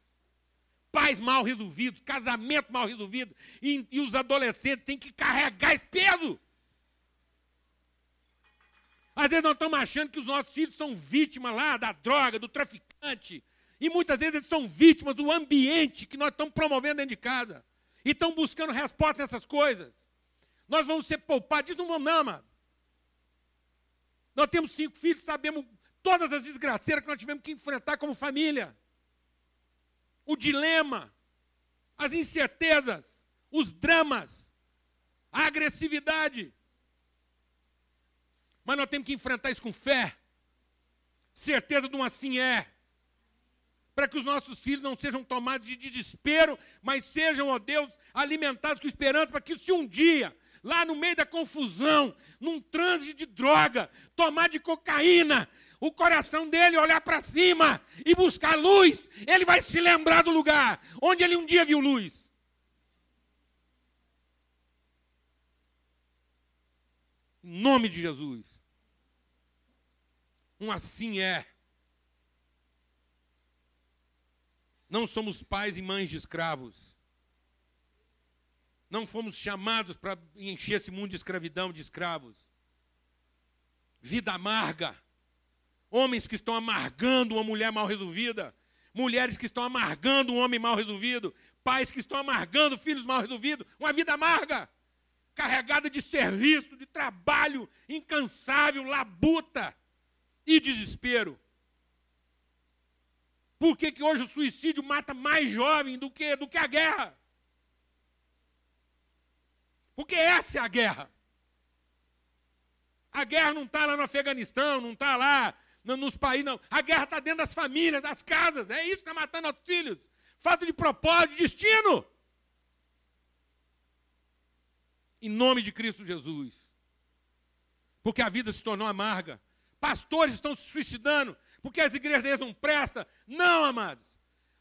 Pais mal resolvidos, casamento mal resolvido. E, e os adolescentes têm que carregar esse peso. Às vezes nós estamos achando que os nossos filhos são vítimas lá da droga, do traficante. E muitas vezes eles são vítimas do ambiente que nós estamos promovendo dentro de casa. E estão buscando resposta nessas coisas. Nós vamos ser poupados. Diz, não vamos não, mano. Nós temos cinco filhos, sabemos todas as desgraceiras que nós tivemos que enfrentar como família. O dilema, as incertezas, os dramas, a agressividade. Mas nós temos que enfrentar isso com fé, certeza de um assim é, para que os nossos filhos não sejam tomados de desespero, mas sejam, ó Deus, alimentados com esperança, para que se um dia, lá no meio da confusão, num trânsito de droga, tomar de cocaína, o coração dele olhar para cima e buscar luz, ele vai se lembrar do lugar onde ele um dia viu luz. Em nome de Jesus. Um assim é. Não somos pais e mães de escravos. Não fomos chamados para encher esse mundo de escravidão, de escravos. Vida amarga. Homens que estão amargando uma mulher mal resolvida. Mulheres que estão amargando um homem mal resolvido. Pais que estão amargando filhos mal resolvidos. Uma vida amarga carregada de serviço, de trabalho, incansável, labuta e desespero. Por que, que hoje o suicídio mata mais jovem do que, do que a guerra? Porque essa é a guerra. A guerra não está lá no Afeganistão, não está lá nos países, não. A guerra está dentro das famílias, das casas. É isso que está matando nossos filhos. Falta de propósito, de destino. Em nome de Cristo Jesus. Porque a vida se tornou amarga. Pastores estão se suicidando porque as igrejas deles não prestam. Não, amados.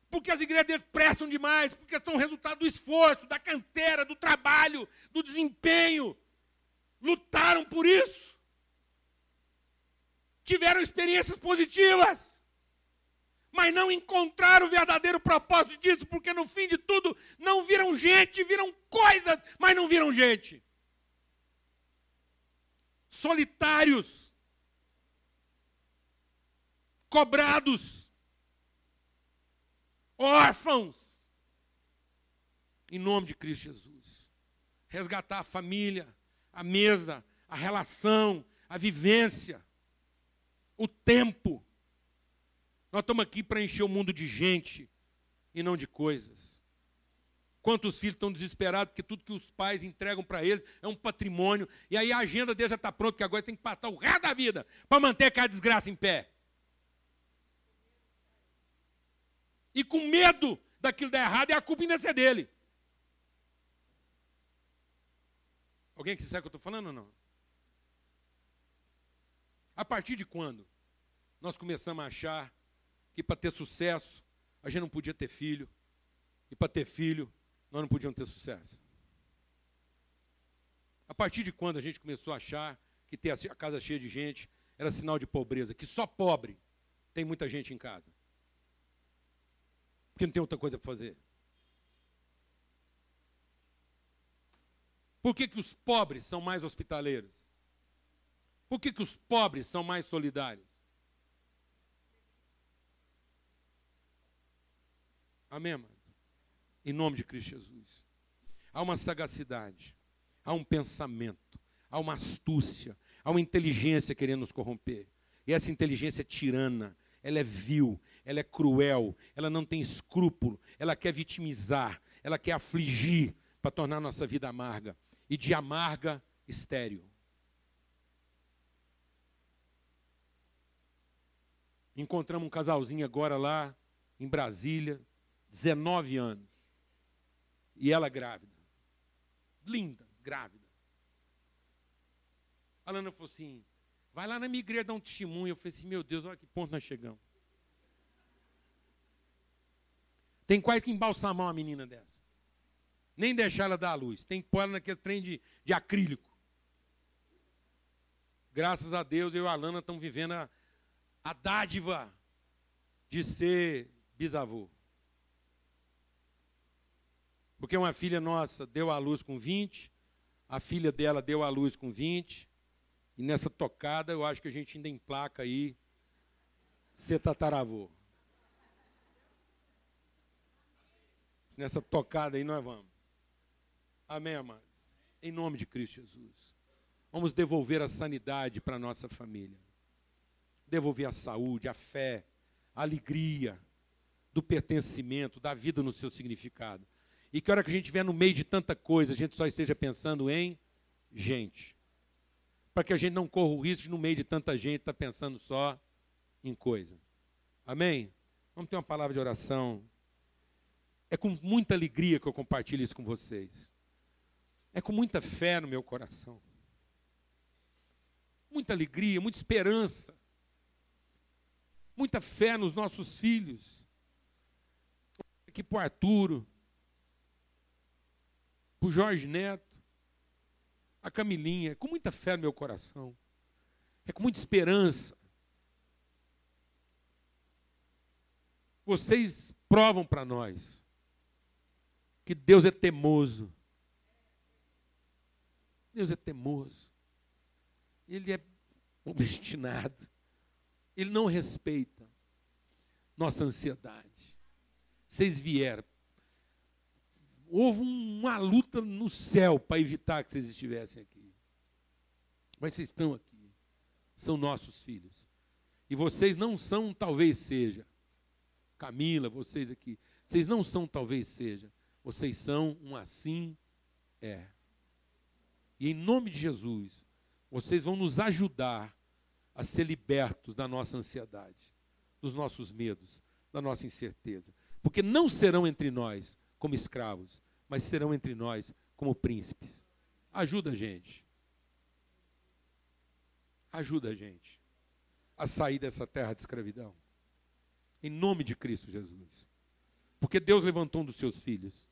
Porque as igrejas deles prestam demais, porque são resultado do esforço, da canseira, do trabalho, do desempenho. Lutaram por isso. Tiveram experiências positivas mas não encontraram o verdadeiro propósito disso, porque no fim de tudo não viram gente, viram coisas, mas não viram gente. Solitários, cobrados, órfãos, em nome de Cristo Jesus. Resgatar a família, a mesa, a relação, a vivência, o tempo nós estamos aqui para encher o mundo de gente e não de coisas. Quantos filhos estão desesperados porque tudo que os pais entregam para eles é um patrimônio, e aí a agenda deles já está pronta, que agora tem que passar o resto da vida para manter aquela desgraça em pé. E com medo daquilo dar errado, e a culpa ainda ser dele. Alguém que sabe o que eu estou falando ou não? A partir de quando nós começamos a achar que para ter sucesso a gente não podia ter filho, e para ter filho nós não podíamos ter sucesso. A partir de quando a gente começou a achar que ter a casa cheia de gente era sinal de pobreza, que só pobre tem muita gente em casa. Porque não tem outra coisa para fazer. Por que, que os pobres são mais hospitaleiros? Por que, que os pobres são mais solidários? Amém, amados? Em nome de Cristo Jesus. Há uma sagacidade, há um pensamento, há uma astúcia, há uma inteligência querendo nos corromper. E essa inteligência é tirana, ela é vil, ela é cruel, ela não tem escrúpulo, ela quer vitimizar, ela quer afligir para tornar nossa vida amarga. E de amarga, estéreo. Encontramos um casalzinho agora lá em Brasília, 19 anos. E ela grávida. Linda, grávida. A Lana falou assim: vai lá na minha igreja dar um testemunho. Eu falei assim: meu Deus, olha que ponto nós chegamos. Tem quase que embalsamar uma menina dessa. Nem deixar ela dar a luz. Tem que pôr ela naquele trem de, de acrílico. Graças a Deus, eu e a Lana estamos vivendo a, a dádiva de ser bisavô. Porque uma filha nossa deu à luz com 20, a filha dela deu à luz com 20, e nessa tocada eu acho que a gente ainda emplaca aí ser tataravô. Nessa tocada aí nós vamos. Amém, amados? Em nome de Cristo Jesus. Vamos devolver a sanidade para a nossa família. Devolver a saúde, a fé, a alegria do pertencimento, da vida no seu significado. E que hora que a gente estiver no meio de tanta coisa, a gente só esteja pensando em gente. Para que a gente não corra o risco de, no meio de tanta gente, estar tá pensando só em coisa. Amém? Vamos ter uma palavra de oração. É com muita alegria que eu compartilho isso com vocês. É com muita fé no meu coração. Muita alegria, muita esperança. Muita fé nos nossos filhos. Aqui para o Arturo, para o Jorge Neto, a Camilinha, com muita fé no meu coração, é com muita esperança. Vocês provam para nós que Deus é temoso. Deus é temoso. Ele é obstinado. Ele não respeita nossa ansiedade. Vocês vieram houve uma luta no céu para evitar que vocês estivessem aqui. Mas vocês estão aqui. São nossos filhos. E vocês não são, talvez seja. Camila, vocês aqui. Vocês não são, talvez seja. Vocês são um assim é. E em nome de Jesus, vocês vão nos ajudar a ser libertos da nossa ansiedade, dos nossos medos, da nossa incerteza. Porque não serão entre nós como escravos, mas serão entre nós como príncipes. Ajuda a gente. Ajuda a gente a sair dessa terra de escravidão. Em nome de Cristo Jesus. Porque Deus levantou um dos seus filhos.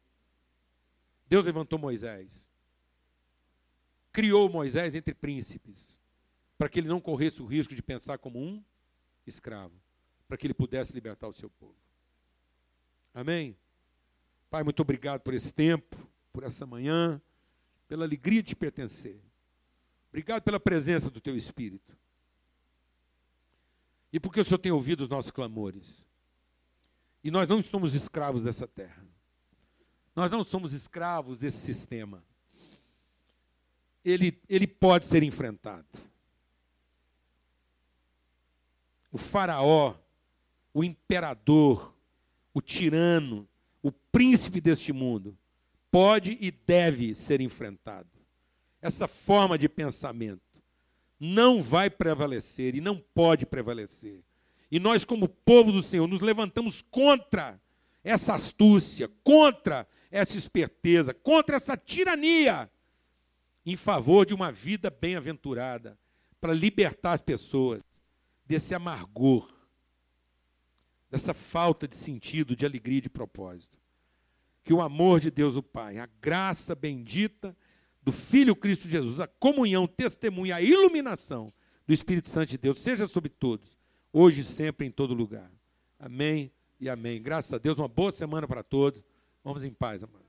Deus levantou Moisés. Criou Moisés entre príncipes. Para que ele não corresse o risco de pensar como um escravo. Para que ele pudesse libertar o seu povo. Amém? Pai, muito obrigado por esse tempo, por essa manhã, pela alegria de pertencer. Obrigado pela presença do Teu Espírito. E porque o Senhor tem ouvido os nossos clamores. E nós não somos escravos dessa terra. Nós não somos escravos desse sistema. Ele, ele pode ser enfrentado. O faraó, o imperador, o tirano, o príncipe deste mundo, pode e deve ser enfrentado. Essa forma de pensamento não vai prevalecer e não pode prevalecer. E nós, como povo do Senhor, nos levantamos contra essa astúcia, contra essa esperteza, contra essa tirania, em favor de uma vida bem-aventurada, para libertar as pessoas desse amargor, dessa falta de sentido, de alegria de propósito. Que o amor de Deus o Pai, a graça bendita do Filho Cristo Jesus, a comunhão, o testemunho, a iluminação do Espírito Santo de Deus seja sobre todos, hoje e sempre em todo lugar. Amém e amém. Graças a Deus, uma boa semana para todos. Vamos em paz, amados.